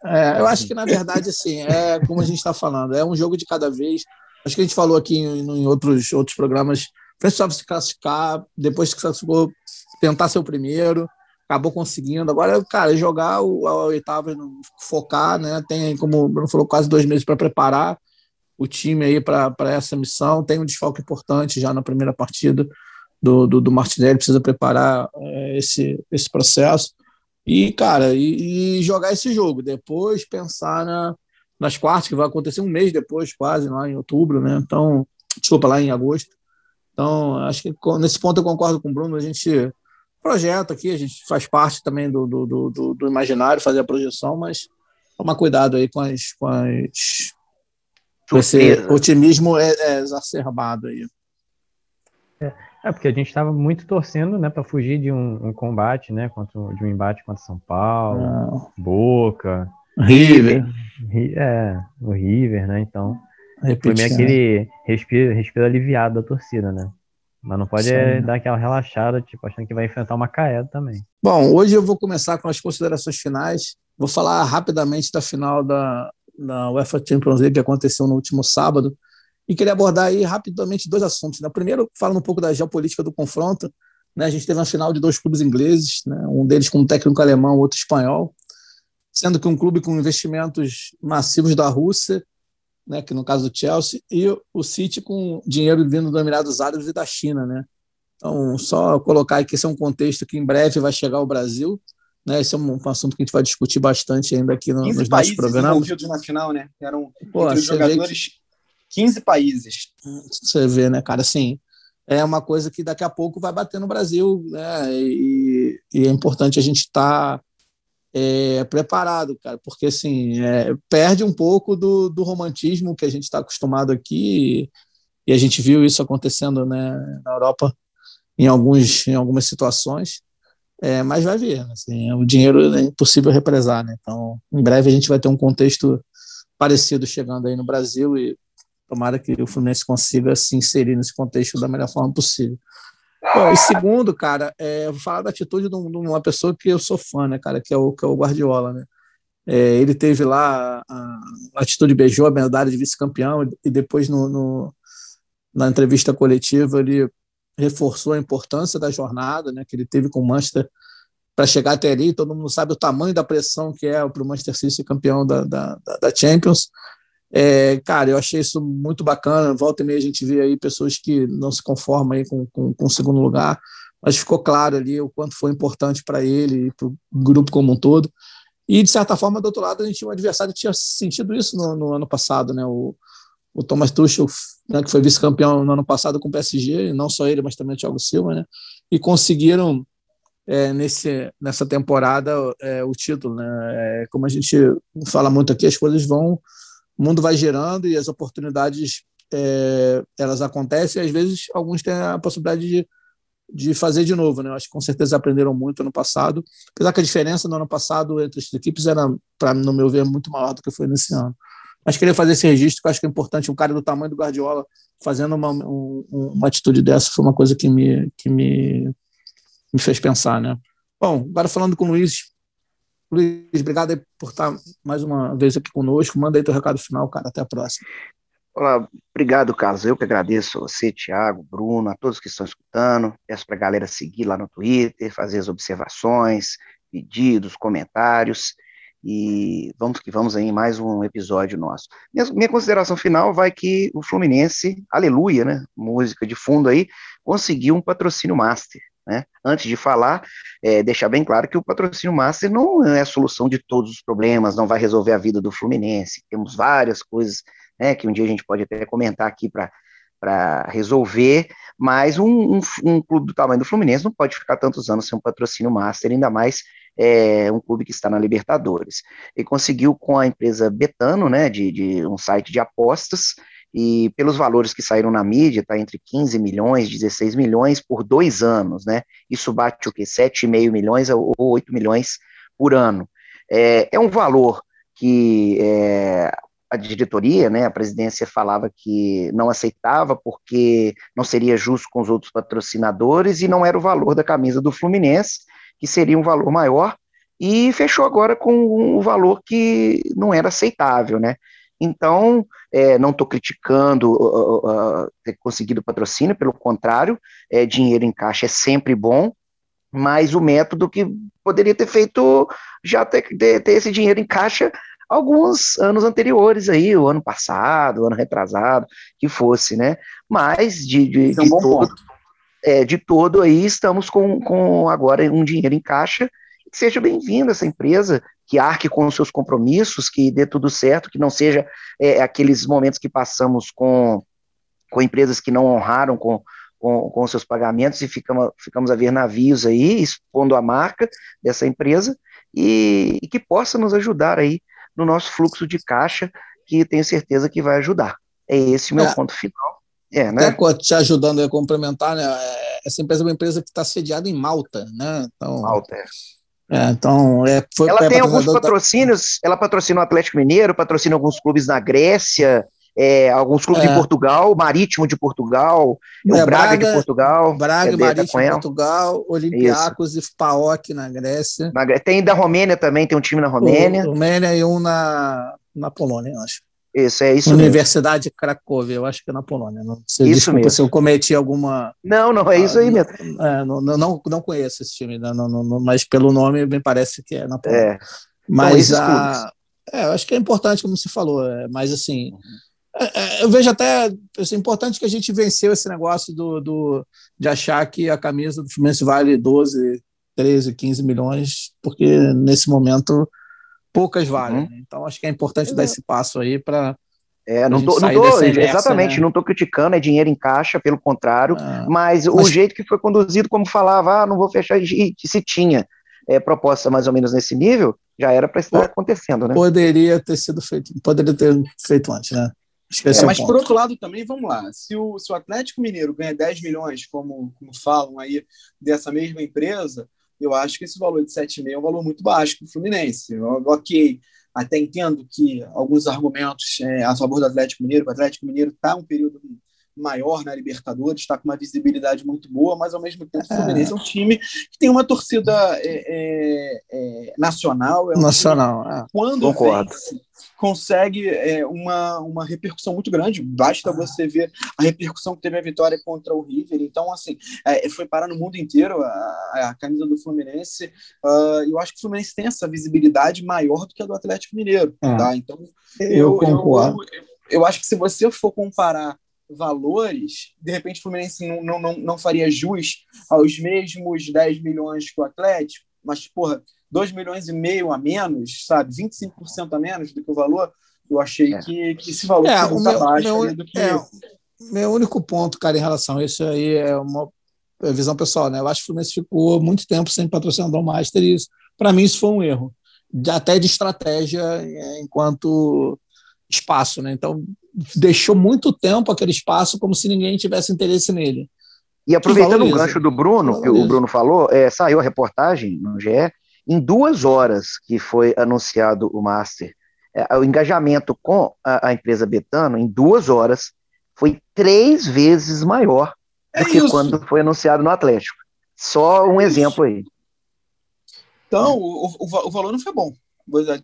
é, eu acho que na verdade, assim, é como a gente está falando, é um jogo de cada vez. Acho que a gente falou aqui em, em outros, outros programas, precisava se classificar, depois que classificou, tentar ser o primeiro acabou conseguindo. Agora, cara, jogar o, a oitava, focar, né? Tem, como o Bruno falou, quase dois meses para preparar o time aí para essa missão. Tem um desfalque importante já na primeira partida do, do, do Martinelli, precisa preparar é, esse, esse processo. E, cara, e, e, jogar esse jogo. Depois pensar na, nas quartas, que vai acontecer um mês depois, quase, lá em outubro, né? Então, desculpa, lá em agosto. Então, acho que nesse ponto eu concordo com o Bruno. A gente projeta aqui, a gente faz parte também do, do, do, do imaginário, fazer a projeção, mas tomar cuidado aí com as. Com as esse otimismo é, é exacerbado aí. É, é, porque a gente estava muito torcendo, né, para fugir de um, um, combate, né, contra de um embate contra São Paulo, ah. Boca, River, é, o River, né? Então, foi meio aquele respiro, respiro aliviado da torcida, né? Mas não pode é, dar aquela relaxada, tipo, achando que vai enfrentar uma caída também. Bom, hoje eu vou começar com as considerações finais. Vou falar rapidamente da final da, da UEFA Champions League que aconteceu no último sábado. E queria abordar aí rapidamente dois assuntos. Né? Primeiro, falando um pouco da geopolítica do confronto. Né? A gente teve uma final de dois clubes ingleses, né? um deles com um técnico alemão, outro espanhol, sendo que um clube com investimentos massivos da Rússia né, que no caso do Chelsea, e o City com dinheiro vindo dos Emirados Árabes e da China. Né? Então, só colocar aqui, esse é um contexto que em breve vai chegar ao Brasil. Né? Esse é um, assunto que a gente vai discutir bastante ainda aqui no, nos nossos programas. envolvidos na final, né? Eram Pô, entre os jogadores, que... 15 países. Você vê, né, cara, assim, é uma coisa que daqui a pouco vai bater no Brasil, né? E, e é importante a gente estar tá é, preparado, cara, porque assim é, perde um pouco do, do romantismo que a gente está acostumado aqui e, a gente viu isso acontecendo né, na Europa em, alguns, em algumas situações, é, mas vai ver, assim, o dinheiro é impossível represar, né? então em breve a gente vai ter um contexto parecido chegando aí no Brasil e tomara que o Fluminense consiga se inserir nesse contexto da melhor forma possível. Bom, e segundo, cara, é, vou falar da atitude de, uma pessoa que eu sou fã, né, cara, que é o, que é o Guardiola, né? É, ele teve lá a, a atitude beijou a medalha de vice-campeão e depois no, no, na entrevista coletiva ele reforçou a importância da jornada, né, que ele teve com o Manchester para chegar até ali. Todo mundo sabe o tamanho da pressão que é para o Manchester City ser campeão da, da, da Champions. É, cara, eu achei isso muito bacana. Volta e meia a gente vê aí pessoas que não se conformam aí com, com, com o segundo lugar, mas ficou claro ali o quanto foi importante para ele e para o grupo como um todo. E, de certa forma, do outro lado, a gente tinha um adversário que tinha sentido isso no, no ano passado, né? O, o Thomas Tuchel, né, que foi vice-campeão no ano passado com o PSG, e não só ele, mas também o Thiago Silva, né? E conseguiram é, nesse, nessa temporada é, o título, né? É, como a gente fala muito aqui, as coisas vão o mundo vai gerando e as oportunidades é, elas acontecem e às vezes alguns têm a possibilidade de, de fazer de novo, né? Eu acho que com certeza aprenderam muito no passado, apesar que a diferença no ano passado entre as equipes era, para no meu ver, muito maior do que foi nesse ano. Mas queria fazer esse registro, que eu acho que é importante. Um cara do tamanho do Guardiola fazendo uma, um, uma atitude dessa foi uma coisa que me, que me, me fez pensar, né? Bom, agora falando com o Luiz, Luiz, obrigado por estar mais uma vez aqui conosco. Manda aí teu recado final, cara. Até a próxima. Olá, obrigado, Carlos. Eu que agradeço a você, Tiago, Bruno, a todos que estão escutando. Peço para a galera seguir lá no Twitter, fazer as observações, pedidos, comentários. E vamos que vamos aí em mais um episódio nosso. Minha, minha consideração final vai que o Fluminense, aleluia, né? Música de fundo aí, conseguiu um patrocínio master. Né? Antes de falar, é, deixar bem claro que o patrocínio master não é a solução de todos os problemas, não vai resolver a vida do Fluminense. Temos várias coisas né, que um dia a gente pode até comentar aqui para resolver, mas um, um, um, clube do tamanho do Fluminense não pode ficar tantos anos sem um patrocínio master, ainda mais é, um clube que está na Libertadores. E conseguiu com a empresa Betano, né, de, de um site de apostas, e pelos valores que saíram na mídia, está entre 15 milhões, 16 milhões por dois anos, né? Isso bate o quê? 7,5 milhões ou 8 milhões por ano. É, é um valor que é, a diretoria, né, a presidência falava que não aceitava porque não seria justo com os outros patrocinadores e não era o valor da camisa do Fluminense, que seria um valor maior, e fechou agora com um valor que não era aceitável, né? Então, é, não estou criticando uh, uh, ter conseguido patrocínio, pelo contrário, é, dinheiro em caixa é sempre bom, mas o método que poderia ter feito já ter, ter, ter esse dinheiro em caixa alguns anos anteriores aí, o ano passado, o ano retrasado, que fosse, né? Mas de, de, é um todo, é, de todo aí, estamos com, com agora um dinheiro em caixa, que seja bem-vinda essa empresa, que arque com os seus compromissos, que dê tudo certo, que não seja é, aqueles momentos que passamos com, com empresas que não honraram com, com, com seus pagamentos e ficamos, ficamos a ver navios aí, expondo a marca dessa empresa, e, e que possa nos ajudar aí no nosso fluxo de caixa, que tenho certeza que vai ajudar. É esse o meu é. ponto final. É, né? Até te ajudando a complementar, né? Essa empresa é uma empresa que está sediada em Malta, né? Então, Malta, é. É, então, é, foi, ela tem alguns patrocínios, da... ela patrocina o Atlético Mineiro, patrocina alguns clubes na Grécia, é, alguns clubes é. de Portugal, Marítimo de Portugal, é, o Braga, Braga, de Portugal. Braga, é, Marítimo de Portugal, Olympiacos e PAOK na Grécia. Na, tem da Romênia também, tem um time na Romênia. O, Romênia e um na, na Polônia, eu acho. Isso, é isso Universidade mesmo. Cracóvia, eu acho que é na Polônia. Não, se, isso desculpa mesmo. se eu cometi alguma. Não, não, é isso aí mesmo. É, não, não, não conheço esse time, né? não, não, mas pelo nome me parece que é na Polônia. É. Mas então, a, é, eu acho que é importante, como você falou, é, mas assim. Uhum. É, eu vejo até assim, importante que a gente venceu esse negócio do, do, de achar que a camisa do Fluminense vale 12, 13, 15 milhões, porque nesse momento poucas valem. Uhum. Né? Então acho que é importante dar esse passo aí para é, não tô, não tô exatamente, né? não estou criticando, é dinheiro em caixa, pelo contrário, ah, mas, mas, o jeito que foi conduzido, como falava, ah, não vou fechar, e se tinha é, proposta mais ou menos nesse nível, já era para estar acontecendo, né? Poderia ter sido feito, poderia ter feito antes, né? É, mas por outro lado também, vamos lá, se o, se o Atlético Mineiro ganha 10 milhões, como, como falam aí, dessa mesma empresa, eu acho que esse valor de 7,5 é um valor muito baixo para o Fluminense. Ok, até entendo que alguns argumentos é, a favor do Atlético Mineiro, o Atlético Mineiro está um período maior na Libertadores, está com uma visibilidade muito boa, mas ao mesmo tempo o Fluminense é um time que tem uma torcida é, é, é nacional. É um nacional, é. quando Concordo. vence, consegue é, uma, uma repercussão muito grande. Basta ah. você ver a repercussão que teve a vitória contra o River. Então, assim, é, foi parar no mundo inteiro a, a camisa do Fluminense. Uh, eu acho que o Fluminense tem essa visibilidade maior do que a do Atlético Mineiro. Tá? Então, eu, eu concordo. Eu, eu, eu acho que se você for comparar valores, de repente o Fluminense não, não, não faria jus aos mesmos 10 milhões que o Atlético, mas, porra, 2 milhões e meio a menos, sabe? 25% a menos do que o valor, eu achei é. que, que esse valor é, muito abaixo meu, do que. É, meu único ponto, cara, em relação a isso aí é uma visão pessoal, né? Eu acho que o Fluminense ficou muito tempo sem patrocinador master e isso, para mim, isso foi um erro, até de estratégia é, enquanto espaço, né? Então, deixou muito tempo aquele espaço como se ninguém tivesse interesse nele. E aproveitando o gancho do Bruno, que o Bruno falou, é, saiu a reportagem no GE, em duas horas que foi anunciado o Master, é, o engajamento com a, a, empresa Betano, em duas horas, foi três vezes maior é do que isso. quando foi anunciado no Atlético. Só um é exemplo aí. Então, o, o, o valor não foi bom.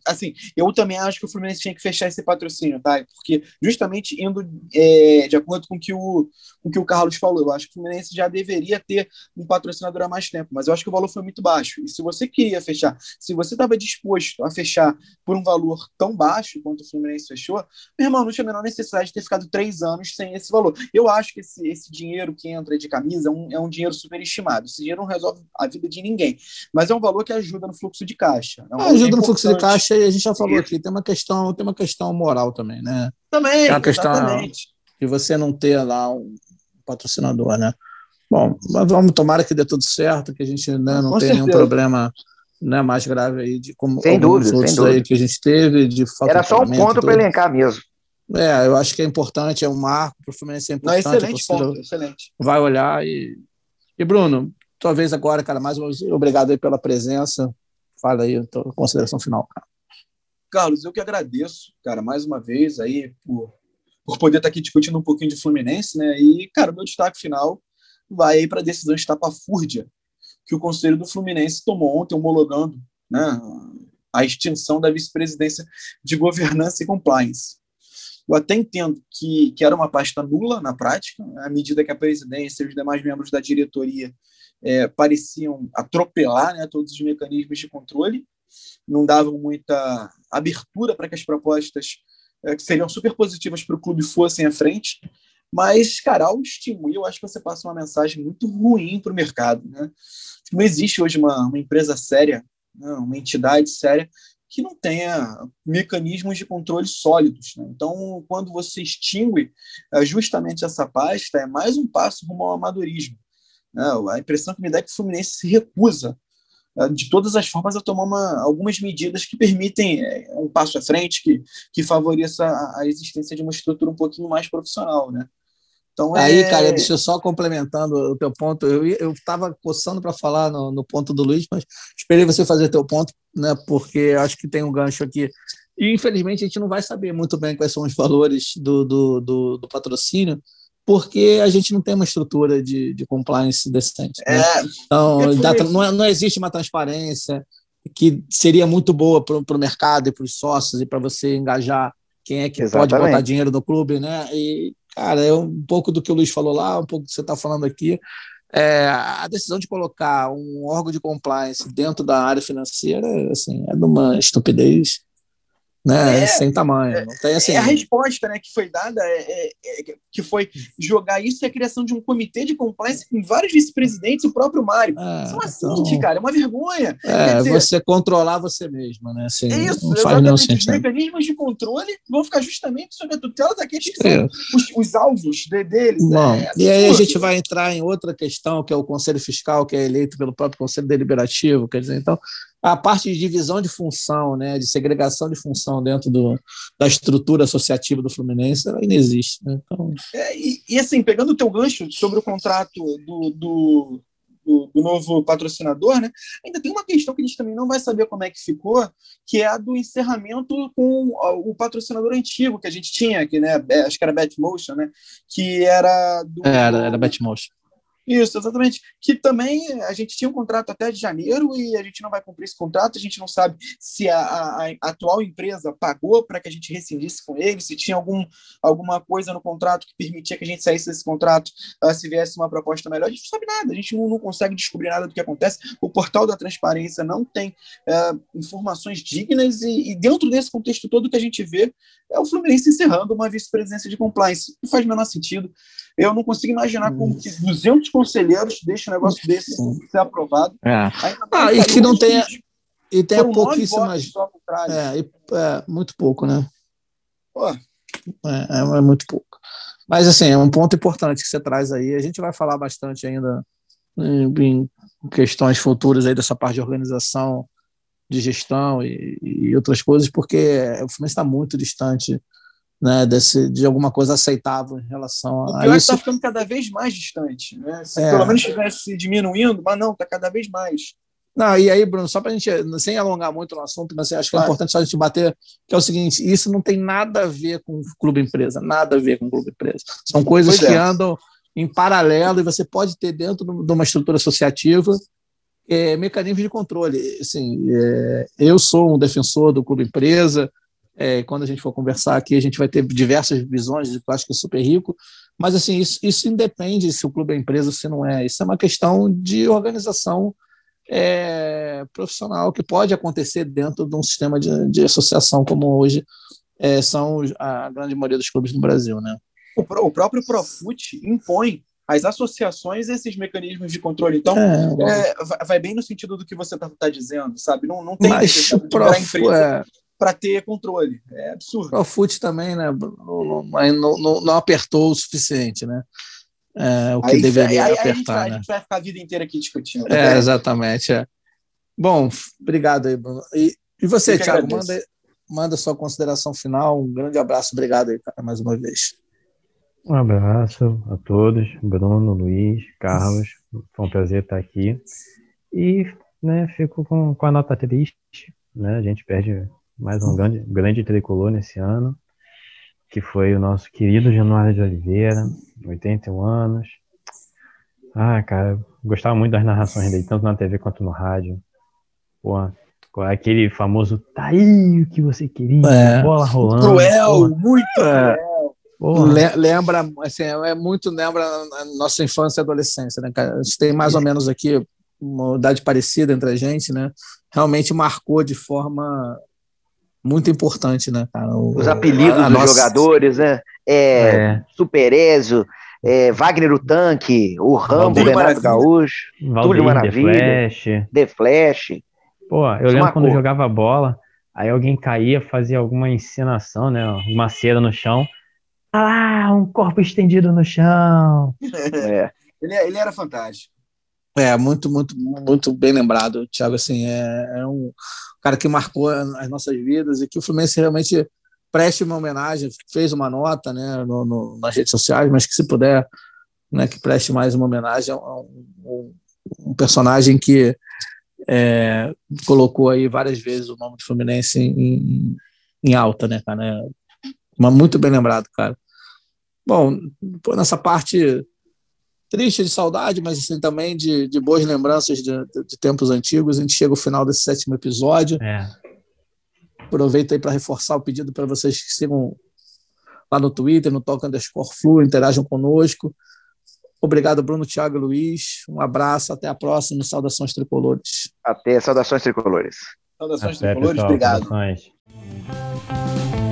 Assim, eu também acho que o Fluminense tinha que fechar esse patrocínio, tá? Porque justamente indo é, de acordo com que o, com que o Carlos falou, eu acho que o Fluminense já deveria ter um patrocinador há mais tempo, mas eu acho que o valor foi muito baixo. E se você queria fechar, se você estava disposto a fechar por um valor tão baixo quanto o Fluminense fechou, meu irmão, não tinha a menor necessidade de ter ficado três anos sem esse valor. Eu acho que esse, esse dinheiro que entra de camisa é um, é um dinheiro superestimado. Esse dinheiro não resolve a vida de ninguém, mas é um valor que ajuda no fluxo de caixa. É um ajuda no fluxo de caixa e a gente já falou aqui, tem uma questão, tem uma questão moral também, né? Também, é uma questão exatamente. de você não ter lá um patrocinador, né? Bom, mas vamos tomara que dê tudo certo, que a gente né, não tenha nenhum problema né, mais grave aí de como sem dúvida, outros sem aí que a gente teve de Era só um ponto para elencar mesmo. É, eu acho que é importante, é um marco para o Fluminense é importante. Não, excelente ponto, excelente. Vai olhar e e Bruno, talvez agora, cara, mais uma vez, obrigado aí pela presença. Fala aí a tua consideração final, cara. Carlos, eu que agradeço, cara, mais uma vez aí por, por poder estar aqui discutindo um pouquinho de Fluminense, né? E, cara, meu destaque final vai aí para a decisão estapafúrdia que o Conselho do Fluminense tomou ontem, homologando né, a extinção da vice-presidência de governança e compliance. Eu até entendo que, que era uma pasta nula na prática, à medida que a presidência e os demais membros da diretoria é, pareciam atropelar né, todos os mecanismos de controle, não davam muita abertura para que as propostas é, que seriam super positivas para o clube fossem à frente. Mas, cara, ao extinguir, eu acho que você passa uma mensagem muito ruim para o mercado. Né? Não existe hoje uma, uma empresa séria, né? uma entidade séria, que não tenha mecanismos de controle sólidos. Né? Então, quando você extingue é, justamente essa pasta, é mais um passo rumo ao amadorismo. Né? A impressão que me dá é que o Fluminense se recusa de todas as formas a tomar uma, algumas medidas que permitem é, um passo à frente, que, que favoreça a, a existência de uma estrutura um pouquinho mais profissional, né? Então, Aí, é... cara, deixa eu só complementando o teu ponto. Eu estava coçando para falar no, no, ponto do Luiz, mas esperei você fazer teu ponto, né? Porque acho que tem um gancho aqui. E, infelizmente, a gente não vai saber muito bem quais são os valores do, do, do, do patrocínio, porque a gente não tem uma estrutura de, de compliance decente. Né? É, então, é não, é, não existe uma transparência que seria muito boa para o mercado e para os sócios e para você engajar quem é que Exatamente. pode botar dinheiro no clube, né? E, cara, é um pouco do que o Luiz falou lá, um pouco do que você está falando aqui. É, a decisão de colocar um órgão de compliance dentro da área financeira, assim, é de uma estupidez né? É, sem tamanho. Não tem, assim... É a resposta né, que foi dada, é, é, é, que foi jogar isso e a criação de um comitê de compliance com vários vice-presidentes, o próprio Mário. É, São assim, então... cara, é uma vergonha. É, dizer, você controlar você mesmo, né? Assim, é isso, não faz nenhum sentido. Os mecanismos de controle vão ficar justamente sob a tutela daqueles que são os, os, alvos de, deles. Bom, e aí a gente vai entrar em outra questão, que é o Conselho Fiscal, que é eleito pelo próprio Conselho Deliberativo, quer dizer, então a parte de divisão de função, né, de segregação de função dentro do, da estrutura associativa do Fluminense, ela ainda existe. Né? Então... É, e, e, assim, pegando o teu gancho sobre o contrato do, do, do, do, novo patrocinador, né, ainda tem uma questão que a gente também não vai saber como é que ficou, que é a do encerramento com o patrocinador antigo que a gente tinha aqui, né, é, acho que era Betmotion, né, que era do... Era, era Betmotion. Isso, exatamente. Que também a gente tinha um contrato até de janeiro e a gente não vai cumprir esse contrato, a gente não sabe se a, a, a atual empresa pagou para que a gente rescindisse com ele, se tinha algum, alguma coisa no contrato que permitia que a gente saísse desse contrato uh, se viesse uma proposta melhor. A gente não sabe nada, a gente não, não consegue descobrir nada do que acontece. O portal da transparência não tem uh, informações dignas e, e, dentro desse contexto todo que a gente vê é o Fluminense encerrando uma vice-presidência de compliance. Não faz o menor sentido. Eu não consigo imaginar como que 200 conselheiros deixam um negócio desse ser aprovado. É. Ah, e que não tenha. E tem pouquíssimas. É, é, muito pouco, né? Pô. É, é, é, muito pouco. Mas, assim, é um ponto importante que você traz aí. A gente vai falar bastante ainda em, em questões futuras aí dessa parte de organização, de gestão e, e outras coisas, porque o Fluminense está muito distante né, desse, de alguma coisa aceitável em relação a, o pior isso. está ficando cada vez mais distante. Né? Se é. pelo menos estivesse diminuindo, mas não, está cada vez mais. Não, e aí, Bruno, só para a gente, sem alongar muito no assunto, mas acho que é importante só a gente bater, que é o seguinte, isso não tem nada a ver com clube empresa, nada a ver com clube empresa. São coisas pois que é. andam em paralelo e você pode ter dentro de uma estrutura associativa é, mecanismos de controle. Assim, é, eu sou um defensor do clube empresa, é, quando a gente for conversar aqui, a gente vai ter diversas visões, acho que é super rico, mas assim, isso, isso independe se o clube é empresa ou se não é. Isso é uma questão de organização é, profissional que pode acontecer dentro de um sistema de, de associação como hoje é, são a grande maioria dos clubes no Brasil. Né? O, o próprio Profut impõe às associações esses mecanismos de controle. Então, é, é vai bem no sentido do que você está tá dizendo, sabe? Não, não tem Mas prof, empresa. Para ter controle. É absurdo. O FUT também, né? Mas não, não, não, apertou o suficiente, né? É, o que aí, deveria aí, apertar. Aí a, gente vai, né? a gente vai ficar a vida inteira aqui discutindo. É, né? exatamente. É. Bom, obrigado aí, Bruno. E, e você, Thiago, manda, manda sua consideração final. Um grande abraço, obrigado aí, cara, mais uma vez. Um abraço a todos, Bruno, Luiz, Carlos. Foi um prazer estar aqui. E né, fico com, com a nota triste. Né? A gente perde mais um grande, grande tricolor nesse ano, que foi o nosso querido Januário de Oliveira, 81 anos. Ah, cara, gostava muito das narrações dele, tanto na TV quanto no rádio. Pô, aquele famoso tá aí o que você queria, é, bola rolando. Cruel, muito é, cruel. Lembra, assim, é muito lembra a nossa infância e adolescência, né, cara? A gente tem mais ou menos aqui uma idade parecida entre a gente, né? Realmente marcou de forma muito importante, né, cara? O, Os apelidos dos nossa... jogadores, né? É, é. Super Ezio, é, Wagner o Tanque, o Rambo, Renato Maravilha. Gaúcho, Valdir, Túlio Maravilha, The Flash. The Flash. Pô, eu lembro quando eu jogava bola, aí alguém caía, fazia alguma encenação, né? Uma cera no chão. Ah, um corpo estendido no chão. É. ele, ele era fantástico. É, muito, muito, muito bem lembrado, Thiago. Assim, é, é, um cara que marcou as nossas vidas e que o Fluminense realmente preste uma homenagem, fez uma nota né, no, no, nas redes sociais, mas que se puder, né, que preste mais uma homenagem a um, um, um personagem que é, colocou aí várias vezes o nome do Fluminense em, em alta, né, cara? Mas muito bem lembrado, cara. Bom, nessa parte triste de saudade, mas assim, também de, de boas lembranças de, de, tempos antigos, a gente chega ao final desse sétimo episódio. É. Aproveito aí para reforçar o pedido para vocês que sigam lá no Twitter, no Toca Underscore Flu, interajam conosco. Obrigado, Bruno, Thiago e Luiz. Um abraço, até a próxima. Saudações tricolores. Até, saudações tricolores. Saudações até, tricolores, pessoal, obrigado. Saudações.